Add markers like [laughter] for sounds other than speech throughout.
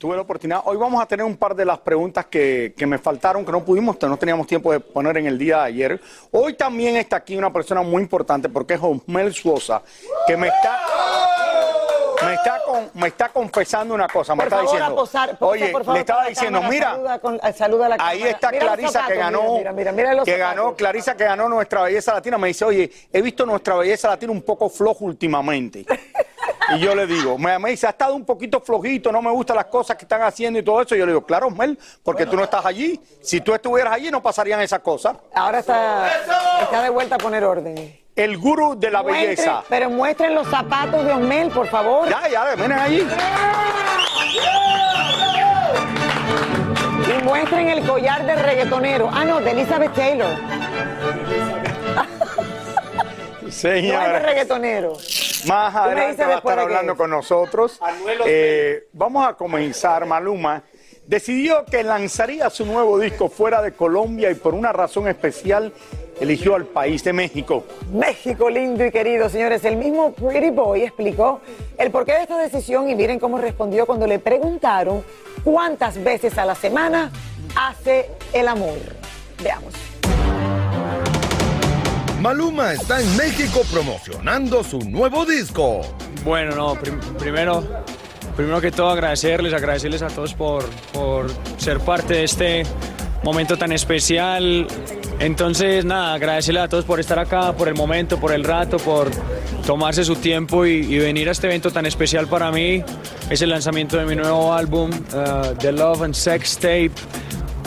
Tuve la oportunidad, hoy vamos a tener un par de las preguntas que, que me faltaron, que no pudimos, no teníamos tiempo de poner en el día de ayer. Hoy también está aquí una persona muy importante porque es Osmel Suosa, que me está... Me está, con- me está confesando una cosa, me Por está favor, diciendo. a posar, posa, oye, por favor, le estaba diciendo, cámara, mira, saluda, con- eh, saluda la ahí cámara. está Mira Clarisa que ganó, Mira, mira, que ganó, Clarisa que ganó nuestra belleza latina. Me dice, oye, he visto nuestra belleza latina un poco flojo últimamente. [laughs] Y yo le digo, me, me dice, ha estado un poquito flojito, no me gustan las cosas que están haciendo y todo eso. Y yo le digo, claro, Mel, porque tú no estás allí. Si tú estuvieras allí, no pasarían esas cosas. Ahora está, está de vuelta a poner orden. El gurú de la Muestre- belleza. pero muestren los zapatos de Osmel, por favor. Ya, ya, miren allí. Y muestren el collar de reggaetonero. Ah, no, de Elizabeth Taylor. No es de Señora. reggaetonero. Más adelante va a estar hablando es. con nosotros. Eh, vamos a comenzar. Maluma decidió que lanzaría su nuevo disco fuera de Colombia y por una razón especial eligió al país de México. México lindo y querido, señores. El mismo Pretty Boy explicó el porqué de esta decisión y miren cómo respondió cuando le preguntaron cuántas veces a la semana hace el amor. Veamos. Maluma está en México promocionando su nuevo disco. Bueno, no, prim- primero, primero que todo agradecerles, agradecerles a todos por, por ser parte de este momento tan especial. Entonces, nada, agradecerles a todos por estar acá, por el momento, por el rato, por tomarse su tiempo y, y venir a este evento tan especial para mí. Es el lanzamiento de mi nuevo álbum, uh, The Love and Sex Tape.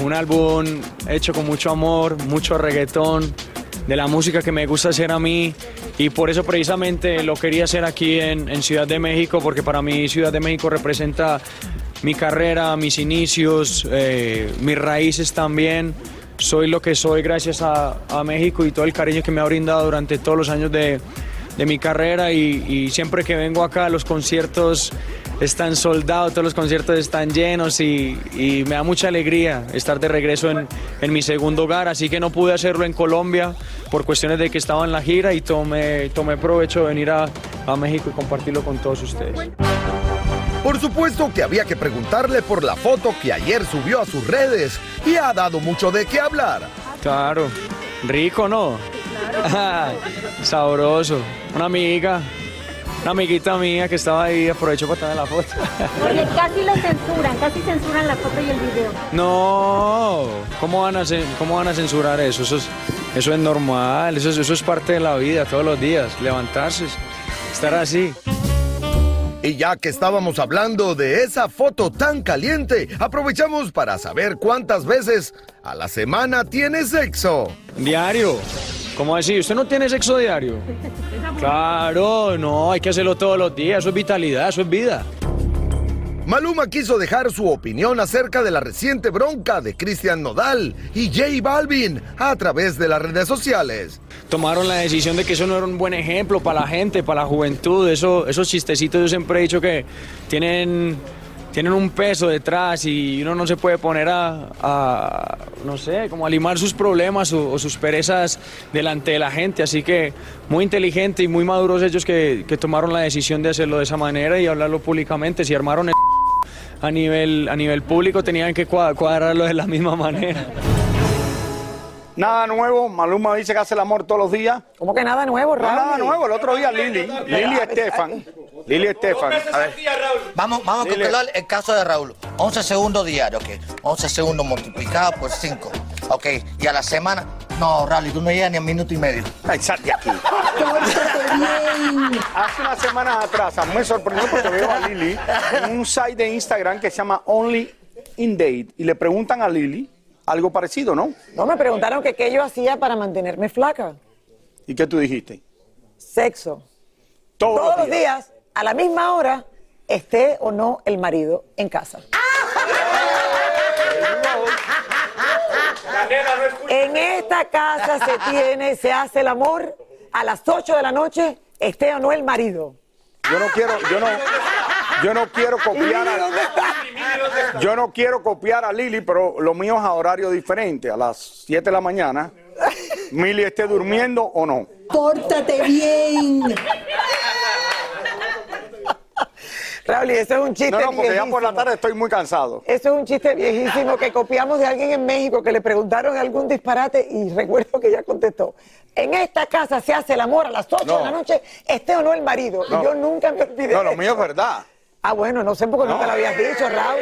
Un álbum hecho con mucho amor, mucho reggaetón, de la música que me gusta hacer a mí y por eso precisamente lo quería hacer aquí en, Ciudad de México porque para mí Ciudad de México representa mi carrera, mis inicios, eh, mis raíces también. Soy lo que soy gracias a, a México y todo el cariño que me ha brindado durante todos los años de, de mi carrera y, y siempre que vengo acá los conciertos están soldados, todos los conciertos están llenos y, y me da mucha alegría estar de regreso en, en mi segundo hogar, así que no pude hacerlo en Colombia por cuestiones de que estaba en la gira y tomé, tomé provecho de venir a, a México y compartirlo con todos ustedes. Por supuesto que había que preguntarle por la foto que ayer subió a sus redes y ha dado mucho de qué hablar. Claro, rico, ¿no? [laughs] Sabroso. Una amiga, una amiguita mía que estaba ahí, aprovecho para tomar la foto. Oye, [laughs] casi lo censuran, casi censuran la foto y el video. No, ¿cómo van a, cómo van a censurar eso? Eso es, eso es normal, eso es, eso es parte de la vida todos los días, levantarse, estar así. Y ya que estábamos hablando de esa foto tan caliente, aprovechamos para saber cuántas veces a la semana tiene sexo. Diario. ¿Cómo así? ¿Usted no tiene sexo diario? Claro, no, hay que hacerlo todos los días, eso es vitalidad, eso es vida. Maluma quiso dejar su opinión acerca de la reciente bronca de Cristian Nodal y J Balvin a través de las redes sociales. Tomaron la decisión de que eso no era un buen ejemplo para la gente, para la juventud, eso, esos chistecitos yo siempre he dicho que tienen, tienen un peso detrás y uno no se puede poner a, a, no sé, como a limar sus problemas o, o sus perezas delante de la gente. Así que muy inteligente y muy maduros ellos que, que tomaron la decisión de hacerlo de esa manera y hablarlo públicamente. Si armaron el [laughs] a nivel, a nivel público tenían que cua- cuadrarlo de la misma [laughs] manera. Nada nuevo, Maluma dice que hace el amor todos los días. ¿Cómo que nada nuevo, No, Raúl? nada nuevo, el otro día Lili, Lili Estefan, Lili Estefan. A ver, vamos, vamos a calcular el caso de Raúl. 11 segundos diarios, ok. 11 segundos multiplicado por 5. Ok, y a la semana. No, Raúl, tú no llegas ni a minuto y medio. Ay, sal de aquí. Hace unas semanas atrás, a mí me sorprendió porque veo a Lili en un site de Instagram que se llama Only in Date y le preguntan a Lili algo parecido, ¿no? No, me preguntaron que qué yo hacía para mantenerme flaca. ¿Y qué tú dijiste? Sexo. Todos, Todos los días, a la misma hora, esté o no el marido en casa. En esta casa se tiene, se hace el amor a las 8 de la noche, esté o no el marido. Yo no quiero, yo no, yo no quiero copiar a, yo no quiero copiar a Lili, pero lo mío es a horario diferente, a las 7 de la mañana. Mili esté durmiendo o no. Pórtate bien. Raúl, y eso es un chiste No, no, porque ya por la viejísimo. tarde estoy muy cansado. Eso es un chiste viejísimo que copiamos de alguien en México que le preguntaron algún disparate y recuerdo que ya contestó. En esta casa se hace el amor a las 8 No. de la noche, esté o no el marido. No. Y yo nunca me olvidé. No, lo mío es verdad. Ah, bueno, no sé porque nunca lo habías dicho, Raúl.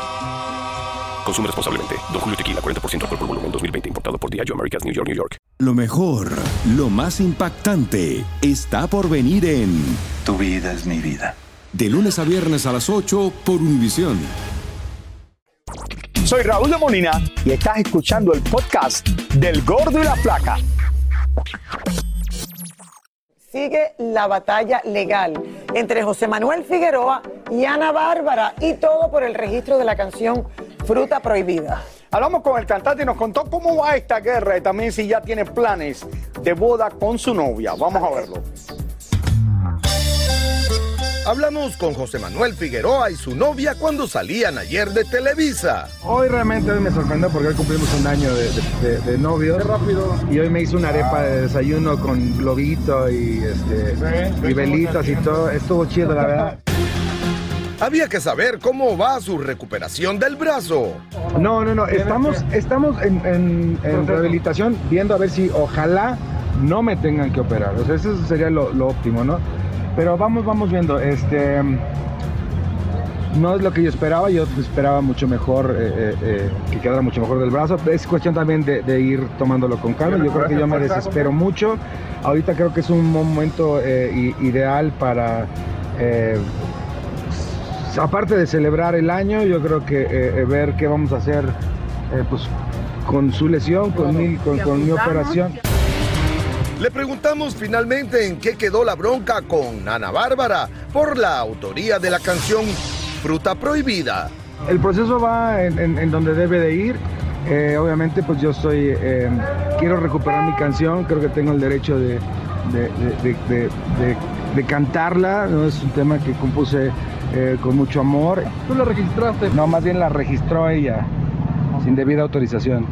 Consume responsablemente. Don Julio Tequila, 40% alcohol por volumen, 2020. Importado por Diageo Americas, New York, New York. Lo mejor, lo más impactante, está por venir en Tu vida es mi vida. De lunes a viernes a las 8 por Univisión. Soy Raúl de Molina y estás escuchando el podcast del Gordo y la Flaca. Sigue la batalla legal entre José Manuel Figueroa y Ana Bárbara y todo por el registro de la canción Fruta Prohibida. Hablamos con el cantante y nos contó cómo va esta guerra y también si ya tiene planes de boda con su novia. Vamos a verlo. Hablamos con José Manuel Figueroa y su novia cuando salían ayer de Televisa. Hoy realmente hoy me sorprendió porque hoy cumplimos un año de, de, de- de novio. rápido. Y hoy me hizo una arepa de desayuno con globito y, este, y velitas y todo. Estuvo chido, la verdad. Había que saber cómo va su recuperación del brazo. No, no, no. Estamos, estamos en, en- en rehabilitación viendo a ver si ojalá no me tengan que operar. O sea, eso sería lo, lo óptimo, ¿no? Pero vamos, vamos viendo. Este. No es lo que yo esperaba, yo esperaba mucho mejor, eh, eh, eh, que quedara mucho mejor del brazo. Es cuestión también de, de ir tomándolo con calma. Yo creo que yo me desespero mucho. Ahorita creo que es un momento eh, ideal para, aparte de celebrar el año, yo creo que ver qué vamos a hacer pues, con su lesión, con mi, con, con mi operación. Le preguntamos finalmente en qué quedó la bronca con Ana Bárbara por la autoría de la canción Fruta Prohibida. El proceso va en, en- en donde debe de ir. Eh, obviamente, pues yo estoy, eh, quiero recuperar mi canción, creo que tengo el derecho de, de- de- de- de- de- de cantarla, ¿no? es un tema que compuse eh, con mucho amor. ¿Tú la registraste? No, más bien la registró ella, sin debida autorización.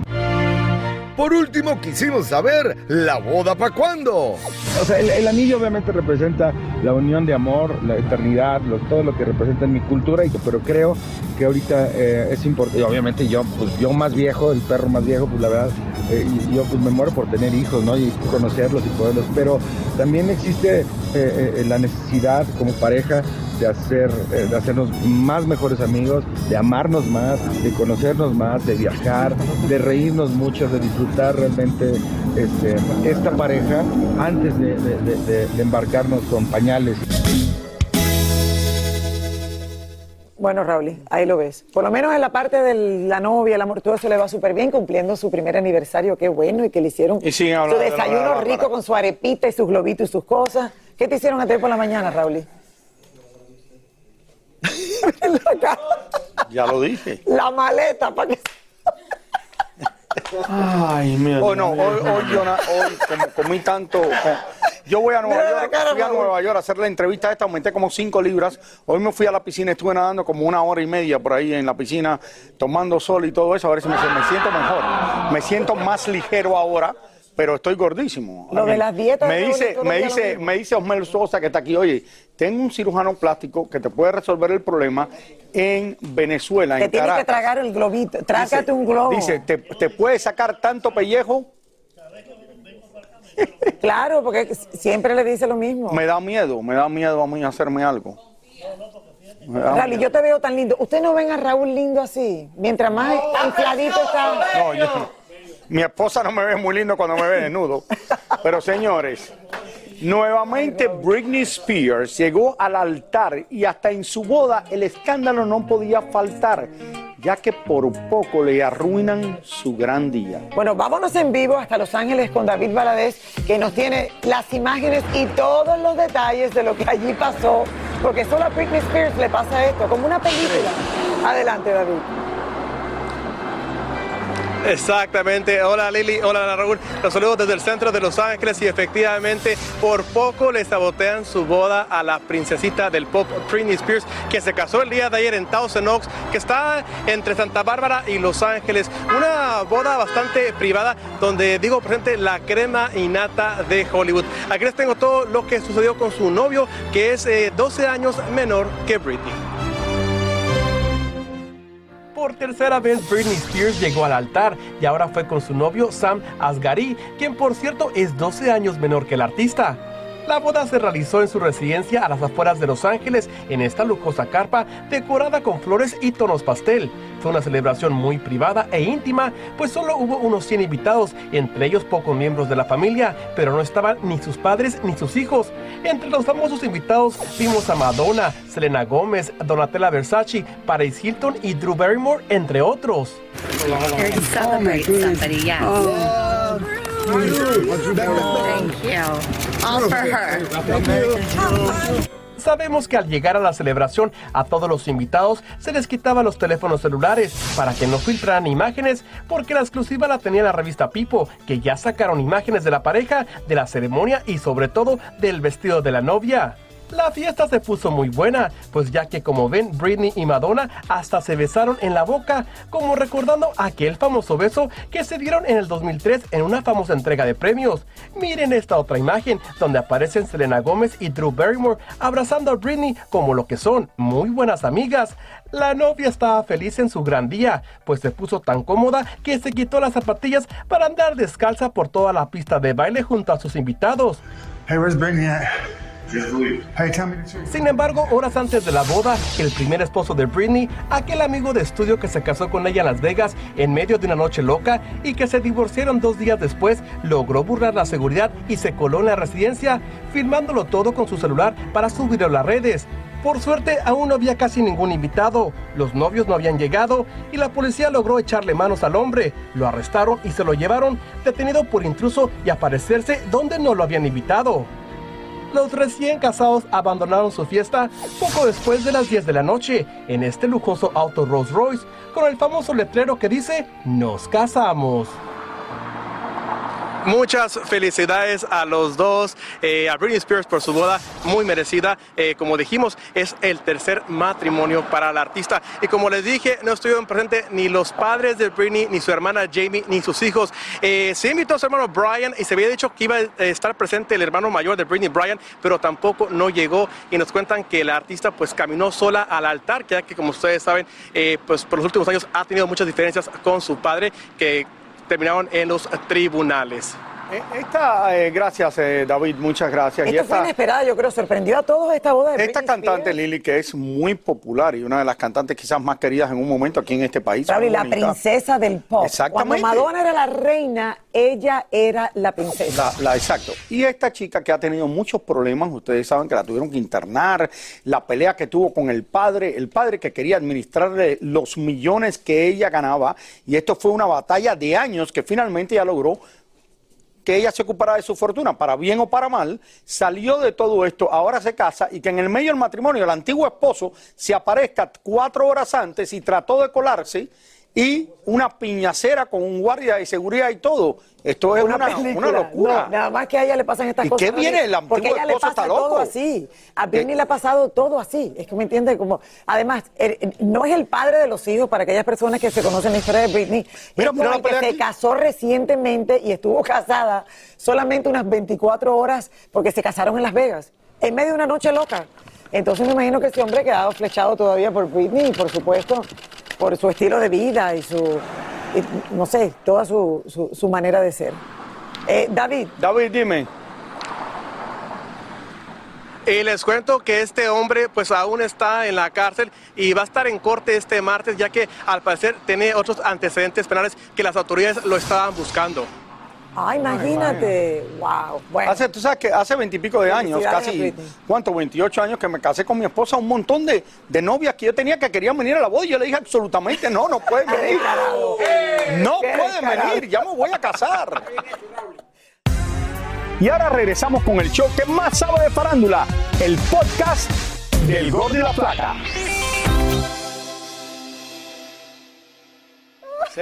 Por último, quisimos saber, ¿la boda para cuándo? O sea, el, anillo obviamente representa la unión de amor, la eternidad, todo lo que representa en mi cultura, y, pero creo que ahorita eh, es importante, obviamente yo, pues yo más viejo, el perro más viejo, pues la verdad, eh, yo pues me muero por tener hijos, ¿no? Y conocerlos y poderlos, pero también existe eh, la necesidad como pareja de, hacer, eh, de hacernos más mejores amigos, de amarnos más, de conocernos más, de viajar, de reírnos mucho, de disfrutar realmente este, esta pareja antes de, de- de embarcarnos con pañales. Bueno, Raúl, ahí lo ves. Por lo menos en la parte de la novia, el amor, todo eso le va súper bien, cumpliendo su primer aniversario, qué bueno, y que le hicieron Y su de desayuno rico con su arepita y sus globitos y sus cosas. ¿Qué te hicieron a ti por la mañana, Raúl? [laughs] Ya lo dije. La maleta, para que... Ay, mira. Hoy no, hoy, hoy, yo na- hoy como comí tanto. eh, Yo voy a Nueva Mira la York, cara, fui a Raúl. Nueva York a hacer la entrevista esta, aumenté como 5 libras. Hoy me fui a la piscina, estuve nadando como una hora y media por ahí en la piscina, tomando sol y todo eso, a ver si me, me siento mejor. Me siento más ligero ahora, pero estoy gordísimo. Lo de las dietas, Me dice, me dice, me dice Osmel Sosa que está aquí, oye, tengo un cirujano plástico que te puede resolver el problema en Venezuela, Te en tienes que Caracas. tragar el globito. Trágate Dice- un globo. Dice, ¿te, te puede sacar tanto pellejo? [laughs] Claro, porque siempre le dice lo mismo. Me da miedo, me da miedo a mí hacerme algo. Miedo. yo te veo tan lindo. ¿Usted no ven a Raúl lindo así? Mientras más infladito está. No, yo- mi esposa no me ve muy lindo cuando me ve desnudo. Pero señores, nuevamente Britney Spears llegó al altar y hasta en su boda el escándalo no podía faltar, ya que por poco le arruinan su gran día. Bueno, vámonos en vivo hasta Los Ángeles con David Valadez, que nos tiene las imágenes y todos los detalles de lo que allí pasó, porque solo a Britney Spears le pasa esto, como una película. Adelante, David. Exactamente. Hola Lili, hola Raúl. Los saludos desde el centro de Los Ángeles y efectivamente por poco le sabotean su boda a la princesita del pop Britney Spears que se casó el día de ayer en Thousand Oaks que está entre Santa Bárbara y Los Ángeles. Una boda bastante privada donde digo presente la crema innata de Hollywood. Aquí les tengo todo lo que sucedió con su novio que es eh, 12 años menor que Britney. Por tercera vez Britney Spears llegó al altar y ahora fue con su novio Sam Asghari, quien por cierto es 12 años menor que el artista. La boda se realizó en su residencia a las afueras de Los Ángeles, en esta lujosa carpa decorada con flores y tonos pastel. Fue una celebración muy privada e íntima, pues solo hubo unos 100 invitados, entre ellos pocos miembros de la familia, pero no estaban ni sus padres ni sus hijos. Entre los famosos invitados vimos a Madonna, Selena Gómez, Donatella Versace, Paris Hilton y Drew Barrymore, entre otros. Sabemos que al llegar a la celebración a todos los invitados se les quitaban los teléfonos celulares para que no filtraran imágenes porque la exclusiva la tenía la revista Pipo que ya sacaron imágenes de la pareja, de la ceremonia y sobre todo del vestido de la novia. La fiesta se puso muy buena, pues ya que como ven, Britney y Madonna hasta se besaron en la boca, como recordando aquel famoso beso que se dieron en el 2003 en una famosa entrega de premios. Miren esta otra imagen, donde aparecen Selena Gómez y Drew Barrymore abrazando a Britney como lo que son, muy buenas amigas. La novia estaba feliz en su gran día, pues se puso tan cómoda que se quitó las zapatillas para andar descalza por toda la pista de baile junto a sus invitados. Hey, where's Brittany at? Sin embargo, horas antes de la boda, el primer esposo de Britney, aquel amigo de estudio que se casó con ella en Las Vegas en medio de una noche loca y que se divorciaron dos días después, logró burlar la seguridad y se coló en la residencia, filmándolo todo con su celular para subirlo a las redes. Por suerte, aún no había casi ningún invitado, los novios no habían llegado y la policía logró echarle manos al hombre. Lo arrestaron y se lo llevaron, detenido por intruso y aparecerse donde no lo habían invitado. Los recién casados abandonaron su fiesta poco después de las 10 de la noche en este lujoso auto Rolls Royce con el famoso letrero que dice Nos casamos. Muchas felicidades a los dos, eh, a Britney Spears por su boda muy merecida. Eh, como dijimos, es el tercer matrimonio para la artista. Y como les dije, no estuvieron presentes ni los padres de Britney, ni su hermana Jamie, ni sus hijos. Eh, se invitó a su hermano Brian y se había dicho que iba a estar presente el hermano mayor de Britney, Brian, pero tampoco no llegó. Y nos cuentan que la artista pues caminó sola al altar, ya que como ustedes saben, pues por los últimos años ha tenido muchas diferencias con su padre que terminaron en los tribunales. Eh, Esta, eh, gracias, eh, David, muchas gracias. Y Esto fue esta- inesperado, yo creo, sorprendió a todos esta boda de Esta Britney cantante Spears. Lili, que es muy popular y una de las cantantes quizás más queridas en un momento aquí en este país. Raúl, y la bonita. princesa del pop. Exactamente. Cuando Madonna era la reina, ella era la princesa. La, la- exacto. Y esta chica que ha tenido muchos problemas, ustedes saben que la tuvieron que internar, la pelea que tuvo con el padre, el padre que quería administrarle los millones que ella ganaba, y esto fue una batalla de años que finalmente ya logró que ella se ocupara de su fortuna, para bien o para mal, salió de todo esto, ahora se casa y que en el medio del matrimonio el antiguo esposo se aparezca cuatro horas antes y trató de colarse y una piñacera con un guardia de seguridad y todo. Esto es una, locura. No, nada más que a ella le pasan estas ¿Y cosas. qué viene? El Porque a antiguo ella le pasa todo loco. así. A Britney le ha pasado todo así. Es que me entiende como. Además, eh, no es el padre de los hijos para aquellas personas que se conocen la historia de Britney. Mira, mira la que se casó recientemente y estuvo casada solamente unas 24 horas porque se casaron en Las Vegas. En medio de una noche loca. Entonces me imagino que ese hombre ha quedado flechado todavía por Britney y por supuesto por su estilo de vida y su, y, no sé, toda su, su, su manera de ser. Eh, David. David, dime. Y les cuento que este hombre pues aún está en la cárcel y va a estar en corte este martes ya que al parecer tiene otros antecedentes penales que las autoridades lo estaban buscando. Ah, imagínate. Wow. Bueno. Hace, tú sabes que hace veintipico de años, casi. ¿cuánto? 28 años que me casé con mi esposa, un montón de, de novias que yo tenía que querían venir a la boda y yo le dije absolutamente no, no pueden venir. No pueden venir, ya me voy a casar. Y ahora regresamos con el show que más sabe de farándula, el podcast del Gol de la Plata.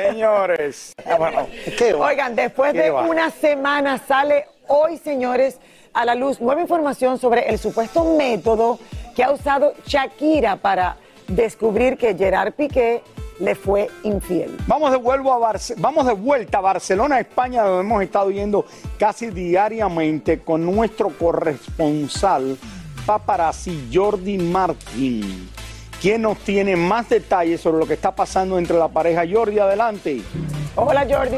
Señores, [laughs] bueno, ¿qué va? Oigan, después ¿Qué de va? una semana sale hoy, señores, a la luz nueva información sobre el supuesto método que ha usado Shakira para descubrir que Gerard Piqué le fue infiel. Vamos de, vuelvo a Barce- vamos de vuelta a Barcelona, España, donde hemos estado yendo casi diariamente con nuestro corresponsal paparazzi Jordi Martín, quien nos tiene más detalles sobre lo que está pasando entre la pareja. Jordi, adelante. Hola Jordi.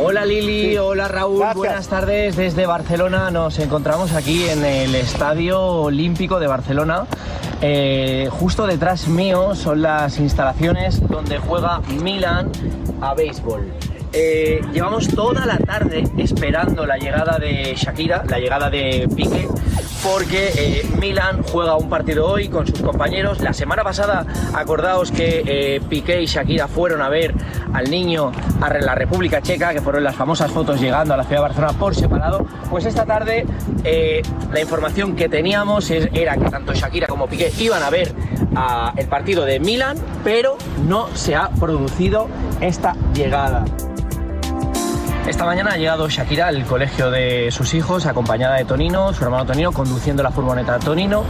Hola Lili, hola Raúl, Gracias. buenas tardes desde Barcelona. Nos encontramos aquí en el Estadio Olímpico de Barcelona. Eh, justo detrás mío son las instalaciones donde juega Milan a béisbol. Eh, llevamos toda la tarde esperando la llegada de Shakira, la llegada de Piqué, porque eh, Milan juega un partido hoy con sus compañeros. La semana pasada, acordaos que eh, Piqué y Shakira fueron a ver al niño a la República Checa, que fueron las famosas fotos llegando a la ciudad de Barcelona por separado. Pues esta tarde eh, la información que teníamos era que tanto Shakira como Piqué iban a ver a el partido de Milan, pero no se ha producido esta llegada. Esta mañana ha llegado Shakira al colegio de sus hijos, acompañada de Tonino, su hermano Tonino, conduciendo la furgoneta Tonino.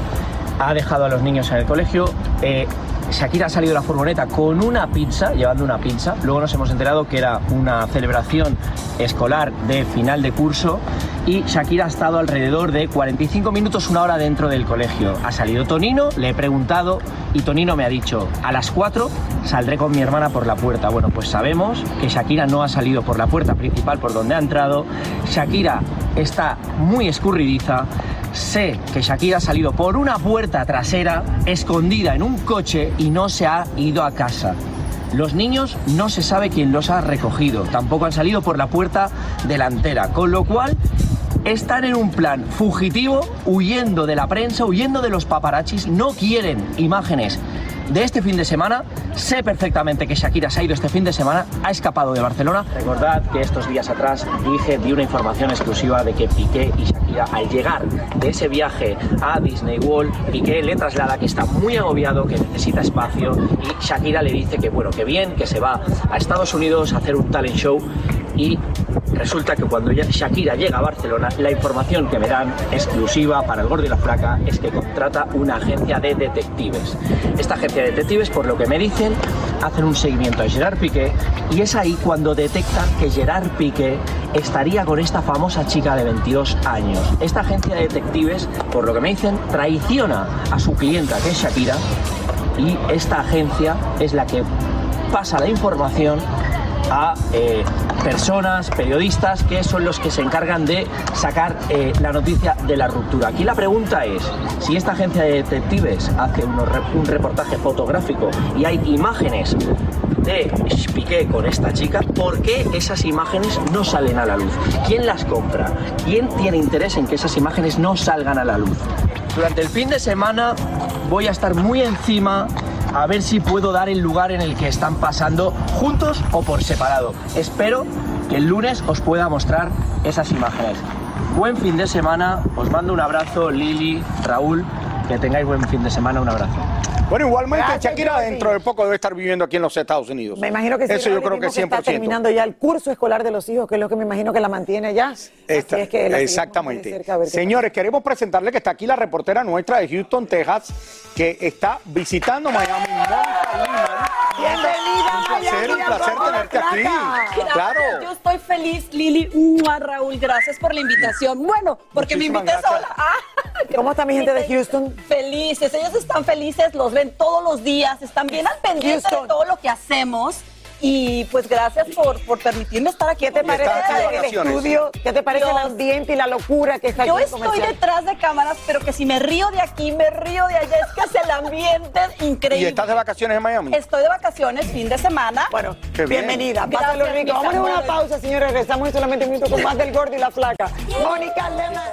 Ha dejado a los niños en el colegio. Eh, Shakira ha salido de la furgoneta con una pizza, llevando una pizza. Luego nos hemos enterado que era una celebración escolar de final de curso. Y Shakira ha estado alrededor de 45 minutos, una hora dentro del colegio. Ha salido Tonino, le he preguntado y Tonino me ha dicho, a las 4 saldré con mi hermana por la puerta. Bueno, pues sabemos que Shakira no ha salido por la puerta principal por donde ha entrado. Shakira está muy escurridiza. Sé que Shakira ha salido por una puerta trasera, escondida en un coche y no se ha ido a casa. Los niños no se sabe quién los ha recogido, tampoco han salido por la puerta delantera, con lo cual están en un plan fugitivo, huyendo de la prensa, huyendo de los paparachis, no quieren imágenes de este fin de semana. Sé perfectamente que Shakira se ha ido este fin de semana, ha escapado de Barcelona. Recordad que estos días atrás dije, di una información exclusiva de que Piqué y Shakira al llegar de ese viaje a Disney World, Piqué le traslada que está muy agobiado, que necesita espacio y Shakira le dice que bueno, que bien, que se va a Estados Unidos a hacer un talent show y resulta que cuando Shakira llega a Barcelona, la información que me dan exclusiva para el gordo y la flaca es que contrata una agencia de detectives. Esta agencia de detectives, por lo que me dicen, hacen un seguimiento a Gerard Piqué y es ahí cuando detectan que Gerard Piqué estaría con esta famosa chica de 22 años. Esta agencia de detectives, por lo que me dicen, traiciona a su clienta, que es Shakira, y esta agencia es la que pasa la información a eh, personas, periodistas, que son los que se encargan de sacar eh, la noticia de la ruptura. Aquí la pregunta es, si esta agencia de detectives hace un reportaje fotográfico y hay imágenes de Piqué con esta chica, ¿por qué esas imágenes no salen a la luz? ¿Quién las compra? ¿Quién tiene interés en que esas imágenes no salgan a la luz? Durante el fin de semana voy a estar muy encima a ver si puedo dar el lugar en el que están pasando juntos o por separado. Espero que el lunes os pueda mostrar esas imágenes. Buen fin de semana, os mando un abrazo, Lili, Raúl, que tengáis buen fin de semana, un abrazo. Bueno, igualmente Gracias, Shakira Jordi. dentro de poco debe estar viviendo aquí en los Estados Unidos. Me imagino que sí. Eso yo creo que mismo está 100%. terminando ya el curso escolar de los hijos, que es lo que me imagino que la mantiene allá. Esta- Así es que la seguimos muy de exactamente. cerca Señores, queremos presentarle que está aquí la reportera nuestra de Houston, Texas, que está visitando Miami. Bienvenida, Un placer, un placer tenerte aquí. Gracias. Claro. Yo estoy feliz, Lili. Mua, Raúl, gracias por la invitación. Bueno, porque Muchísimas me invité gracias. sola. Ah, [laughs] ¿Cómo está mi gente de Houston? Felices, ellos están felices, los ven todos los días, están bien al pendiente Houston. de todo lo que hacemos. Y pues gracias por, por permitirme estar aquí. ¿Qué te parece el estudio? ¿Qué te parece el ambiente y la locura que está aquí Yo estoy comercial? detrás de cámaras, pero que si me río de aquí, me río de allá, es que es el ambiente ¿Y increíble. estás de vacaciones en Miami? Estoy de vacaciones, fin de semana. Bueno, Qué bien. bienvenida. Pásalo rico. Vamos a una pausa, señores. Regresamos en solamente un minuto con más del gordo y la flaca. Mónica Lema.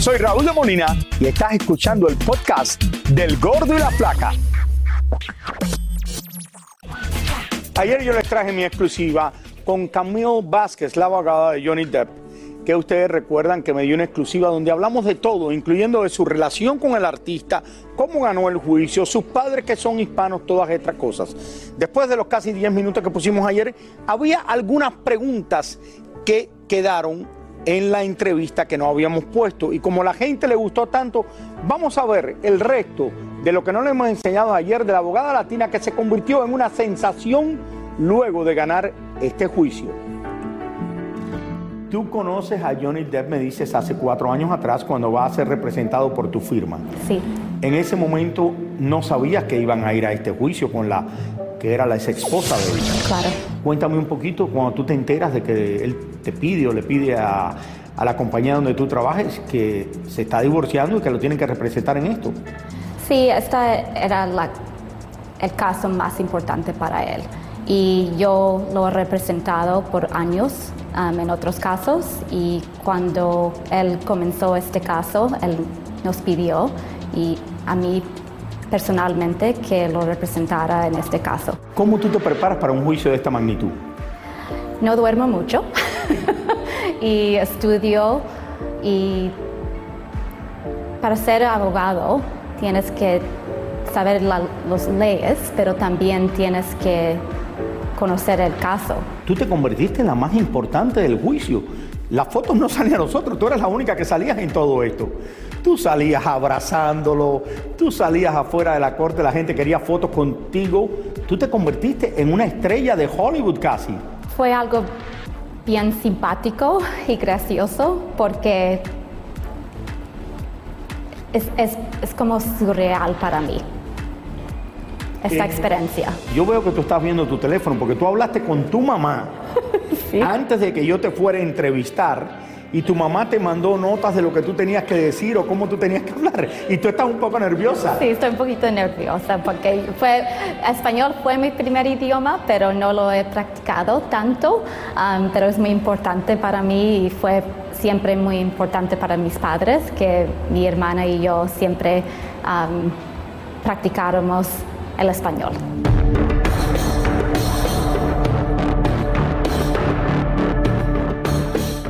Soy Raúl de Molina y estás escuchando el podcast del Gordo y la Flaca. Ayer yo les traje mi exclusiva con Camille Vázquez, la abogada de Johnny Depp, que ustedes recuerdan que me dio una exclusiva donde hablamos de todo, incluyendo de su relación con el artista, cómo ganó el juicio, sus padres que son hispanos, todas estas cosas. Después de los casi 10 minutos que pusimos ayer, había algunas preguntas que quedaron en la entrevista que no habíamos puesto. Y como la gente le gustó tanto, vamos a ver el resto de lo que no le hemos enseñado ayer de la abogada latina que se convirtió en una sensación luego de ganar este juicio. Tú conoces a Johnny Depp, me dices, hace cuatro años atrás, cuando va a ser representado por tu firma. Sí, En ese momento no sabías que iban a ir a este juicio con la que era la ex esposa de él. claro. Cuéntame un poquito cuando tú te enteras de que él te pide o le pide a, a la compañía donde tú trabajes que se está divorciando y que lo tienen que representar en esto. Sí, este era la- el caso más importante para él. Y yo lo he representado por años um, en otros casos y cuando él comenzó este caso, él nos pidió y a mí personalmente que lo representara en este caso. ¿Cómo tú te preparas para un juicio de esta magnitud? No duermo mucho [laughs] y estudio y para ser abogado tienes que saber las leyes, pero también tienes que conocer el caso. Tú te convertiste en la más importante del juicio. Las fotos no salían a nosotros, tú eres la única que salías en todo esto. Tú salías abrazándolo, tú salías afuera de la corte, la gente quería fotos contigo. Tú te convertiste en una estrella de Hollywood casi. Fue algo bien simpático y gracioso porque es, es- es como surreal para mí esta Eh, experiencia. Yo veo que tú estás viendo tu teléfono porque tú hablaste con tu mamá [laughs] antes de que yo te fuera a entrevistar y tu mamá te mandó notas de lo que tú tenías que decir o cómo tú tenías que hablar y tú estás un poco nerviosa. Sí, estoy un poquito nerviosa porque fue, español fue mi primer idioma, pero no lo he practicado tanto, um, pero es muy importante para mí y fue siempre muy importante para mis padres que mi hermana y yo siempre um, practicáramos el español.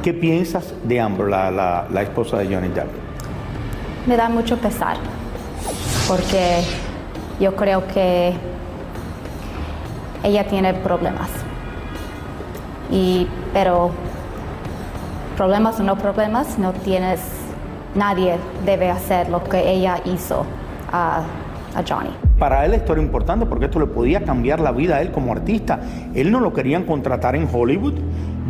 ¿Qué piensas de Amber, la, la- la esposa de Johnny Depp? Me da mucho pesar porque yo creo que ella tiene problemas. Y, pero problemas o no problemas, no tienes, nadie debe hacer lo que ella hizo a, a Johnny. Para él esto era importante porque esto le podía cambiar la vida a él como artista. Él no lo querían contratar en Hollywood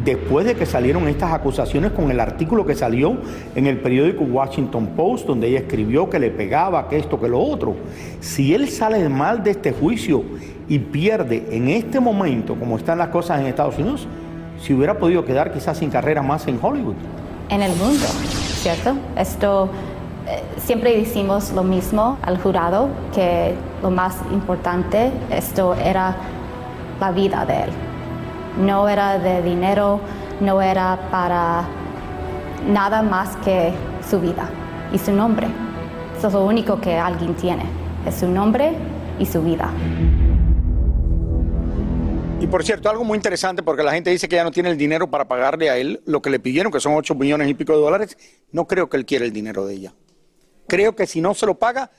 después de que salieron estas acusaciones con el artículo que salió en el periódico Washington Post, donde ella escribió que le pegaba, que esto, que lo otro. Si él sale mal de este juicio y pierde en este momento, como están las cosas en Estados Unidos, se hubiera podido quedar quizás sin carrera más en Hollywood. en el mundo, ¿cierto? Esto eh, siempre decimos lo mismo al jurado, que lo más importante, esto era la vida de él. No era de dinero, no era para nada más que su vida y su nombre. Eso es lo único que alguien tiene, es su nombre y su vida. Y por cierto, algo muy interesante, porque la gente dice que ya no tiene el dinero para pagarle a él lo que le pidieron, que son 8 millones y pico de dólares. No creo que él quiera el dinero de ella. Creo que si no se lo paga,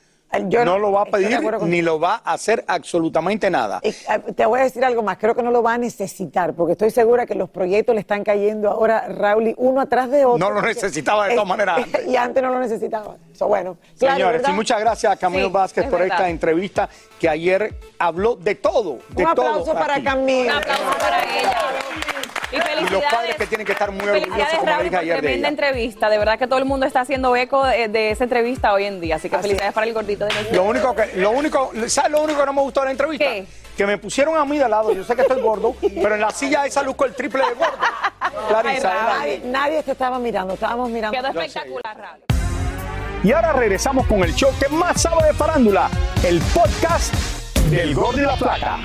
no, lo va a pedir ni lo va a hacer absolutamente nada. Eh, te voy a decir algo más, creo que no lo va a necesitar, porque estoy segura que los proyectos le están cayendo ahora, Raúl, uno atrás de otro. No lo [laughs] necesitaba de todas Eh, maneras [laughs] Y antes no lo necesitaba. So, bueno, claro, Señores, ¿verdad? y muchas gracias a Camilo Sí, Vázquez es por verdad. esta entrevista que ayer habló de todo, de Un todo. aplauso para aquí. Camilo. Un aplauso para ella. Y Y los padres que tienen que estar muy orgullosos, como Raúl, dije ayer de tremenda ella. entrevista. De verdad que todo el mundo está haciendo eco de, de esa entrevista hoy en día. Así que felicidades para el gordito de. Lo único que, lo único, ¿sabes lo único que no me gustó de la entrevista? Que me pusieron a mí de lado, yo sé que estoy gordo, [laughs] pero en la silla esa luzco el triple de gordo. Clarisa, nadie, nadie te estaba mirando, estábamos mirando. Quedó espectacular, Raúl. Y ahora regresamos con el show que más sabe de farándula, el podcast del Gordo y la Plata.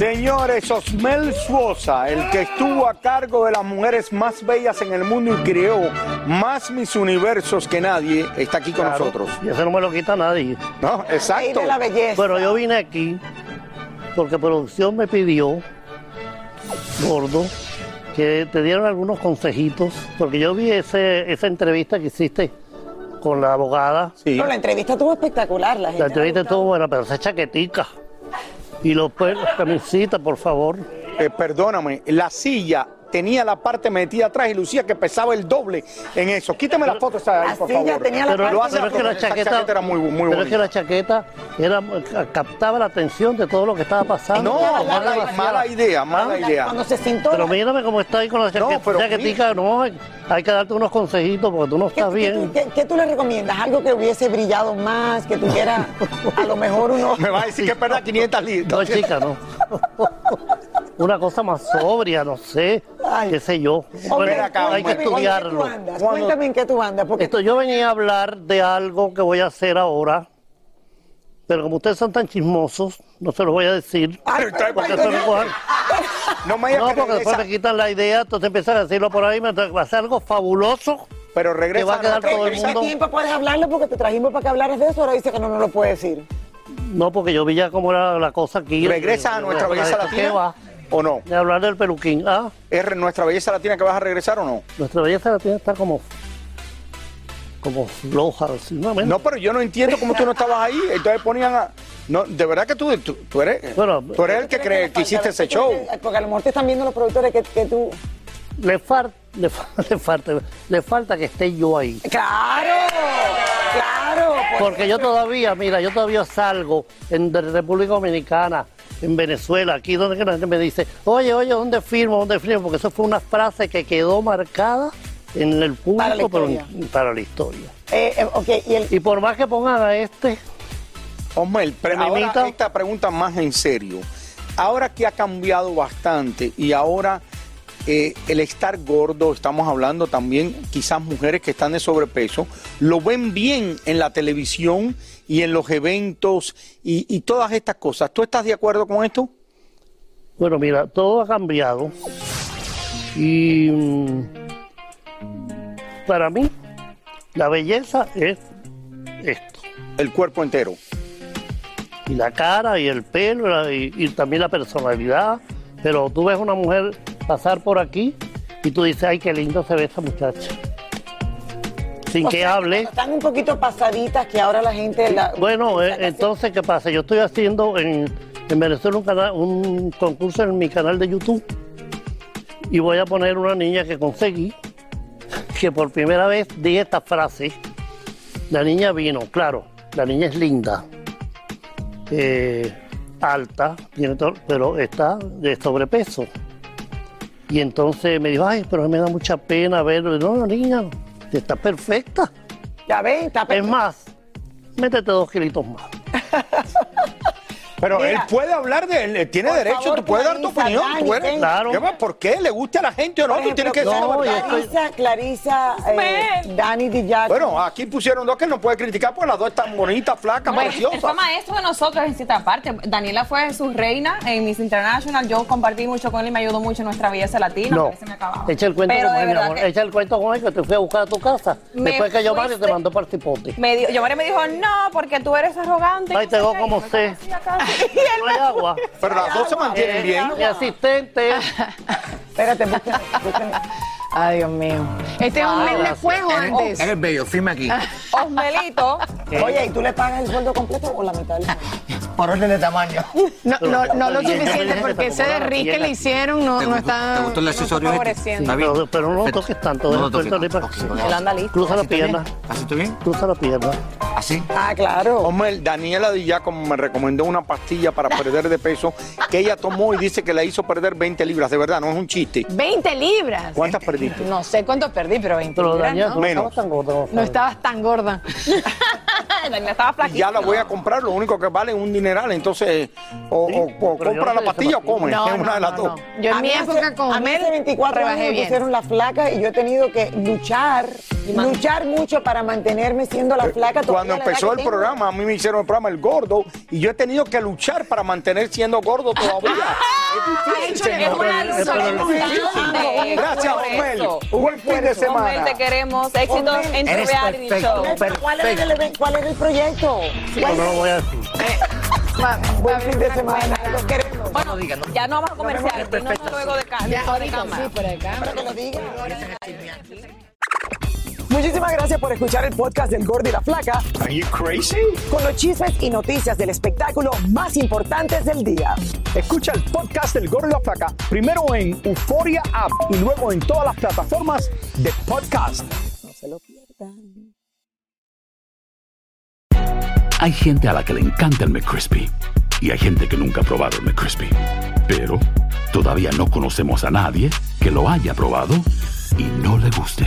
Señores, Osmel Suosa, el que estuvo a cargo de las mujeres más bellas en el mundo y creó más mis universos que nadie, está aquí con Claro, nosotros. Y eso no me lo quita nadie. No, exacto. Bueno, yo vine aquí porque producción me pidió, gordo, que te dieran algunos consejitos, porque yo vi ese, esa entrevista que hiciste con la abogada. No, la entrevista estuvo espectacular, la gente. La entrevista estuvo buena, pero esa chaquetica. Y los pelos, camisita, por favor. Eh, perdóname, la silla tenía la parte metida atrás y lucía que pesaba el doble en eso. Quítame la foto esa ahí, por favor. pero, Lo hace pero es que la chaqueta, era muy, muy pero bonita. es que la chaqueta era, captaba la atención de todo lo que estaba pasando. No, mala- demasiada- mala idea, mala ¿Ah? idea. Cuando se sintó. Pero mírame cómo está ahí con la chaqueta, pero chaquetica, no, hay, que darte unos consejitos porque tú no estás bien. ¿Qué, qué tú le recomiendas? ¿Algo que hubiese brillado más, que tuviera a lo mejor uno... [laughs] Me va a decir que perda 500 libras. No, chica, no. [laughs] Una cosa más sobria, no sé, qué sé yo. Hombre, Bueno, hay que cuéntame, estudiarlo. ¿en qué tú andas? Cuéntame en qué tú andas, porque Esto, yo venía a hablar de algo que voy a hacer ahora, pero como ustedes son tan chismosos, no se los voy a decir. porque eso no cojan- No me No, que porque después me quitan la idea, entonces empiezan a decirlo por ahí, me va a ser algo fabuloso. Pero Que regresa va a quedar todo el ¿qué mundo. tiempo puedes hablarlo? Porque te trajimos para que hablaras de eso, ahora dice que no nos lo puede decir. No, porque yo vi ya cómo era la cosa aquí. ¿Regresa a nuestra belleza ¿Qué latina? ¿O no? De hablar del peluquín. Ah, ¿Es nuestra belleza latina que vas a regresar o no? nuestra belleza latina está como. como floja, así, ¿no? No, pero yo no entiendo cómo tú no estabas ahí. Entonces ponían a. No, de verdad que tú, tú, tú eres. tú eres el que cree que hiciste ese show. Porque a lo mejor te están viendo los productores que, que tú... Le, far- le, fa- [laughs] le falta, le falta que esté yo ahí. ¡Claro! ¡Claro! Porque yo todavía, mira, yo todavía salgo en de República Dominicana, en Venezuela, aquí donde que la gente me dice, oye, oye, ¿dónde firmo? ¿Dónde firmo? Porque eso fue una frase que quedó marcada en el público Para la pero historia. para la historia. Eh, eh, ok, y el... Y por más que pongan a este, Osmel, pero ¿Me ahora esta pregunta más en serio. Ahora que ha cambiado bastante y ahora eh, el estar gordo, estamos hablando también quizás mujeres que están de sobrepeso, lo ven bien en la televisión y en los eventos y, y todas estas cosas. ¿Tú estás de acuerdo con esto? bueno, mira, todo ha cambiado. Y mm, para mí, la belleza es esto. El cuerpo entero. y la cara y el pelo y, y también la personalidad. Pero tú ves una mujer pasar por aquí y tú dices, ay, qué lindo se ve esa muchacha. Sin O que sea, hable. Están un poquito pasaditas que ahora la gente... la- Bueno, eh, entonces, ¿qué pasa? Yo estoy haciendo en, en Venezuela un, canal, un concurso en mi canal de YouTube y voy a poner una niña que conseguí, que por primera vez di esta frase. La niña vino, claro, la niña es linda, eh, alta, tiene todo, pero está de sobrepeso. Y entonces me dijo, ay, pero me da mucha pena verlo. No, no, niña, está perfecta. Ya ven, está Es más, métete dos kilitos más. [laughs] Pero Mira, él puede hablar de él, tiene por derecho, favor, tú puedes dar tu opinión, Dani, tú eres. Claro. ¿Por qué? ¿Le gusta a la gente o no? Tú tienes que decir no, Clarisa, Clarisa, eh, Dani Di Giacomo. Bueno, aquí pusieron dos que él no puede criticar porque las dos están bonitas, flacas, Bueno, él fue preciosas. maestro de nosotros en cierta parte. Daniela fue su reina en Miss International. Yo compartí mucho con él y me ayudó mucho en nuestra belleza latina. No. se me. Echa el cuento Pero con él, mi amor. que- Echa el cuento con él que te fui a buscar a tu casa. Me Después que yo Mario te mandó para el cipote. Me dio, yo María me dijo, no, porque tú eres arrogante. Tengo sé qué". como sé. No hay agua. Pero las dos se mantienen bien. Mi asistente. Espérate, búsqueme, búsqueme. Ay, Dios mío. ¿Este es un mes después o antes? Eres bello, firme aquí. Osmelito. Oye, ¿y tú le pagas el sueldo completo o la mitad? del sueldo? Por orden de tamaño. No, no, no lo suficiente porque que ese te de acomodara Rick que le hicieron no, ¿Te no está. ¿Te gustó el no está accesorio este? Pero, pero no lo toques tanto. No lo toques tanto. Él anda listo. Cruza la pierna. ¿Así está bien? Cruza la pierna. ¿Así? Ah, claro. Hombre, Daniela Di Giacomo me recomendó una pastilla para perder de peso que ella tomó y dice que la hizo perder 20 libras. De verdad, no es un chiste. 20 libras. ¿Cuántas perdiste? No sé cuántos perdí, pero 20 Pero libras. ¿no? Menos. estabas tan gordo. No estabas tan gorda. Daniela [laughs] estaba Y flaquita. ya la voy a comprar, lo único que vale es un dineral. Entonces, o, Sí, o- o pero yo compra no la pastilla o come. No, es [laughs] una no, de las no, dos. no. Yo A en mi mí época hace- con a mí hace 24 años me pusieron la flaca y yo he tenido que luchar, luchar mucho para mantenerme siendo la flaca. Cuando empezó el tengo. programa, a mí me hicieron el programa El Gordo y yo he tenido que luchar para mantener siendo gordo todavía. Es difícil, es señor. constante. Gracias, Omel. Un buen fin de semana. te queremos. Osmel, en tu eres reality perfecto. show. Per- ¿Cuál era, el, ¿Cuál era el proyecto? No, no lo voy a decir. Va- va Buen a fin haber de una semana. buena- Los queremos. Bueno, ya no vamos a luego de, ca- Ya, de ahorita cámara. sí, por acá. Para que lo diga. Muchísimas gracias por escuchar el podcast del Gordo y la Flaca Are you crazy? con los chismes y noticias del espectáculo más importantes del día. Escucha el podcast del Gordo y la Flaca primero en Euforia App y luego en todas las plataformas de podcast. No se lo pierdan. Hay gente a la que le encanta el McCrispy y hay gente que nunca ha probado el McCrispy. Pero todavía no conocemos a nadie que lo haya probado y no le guste.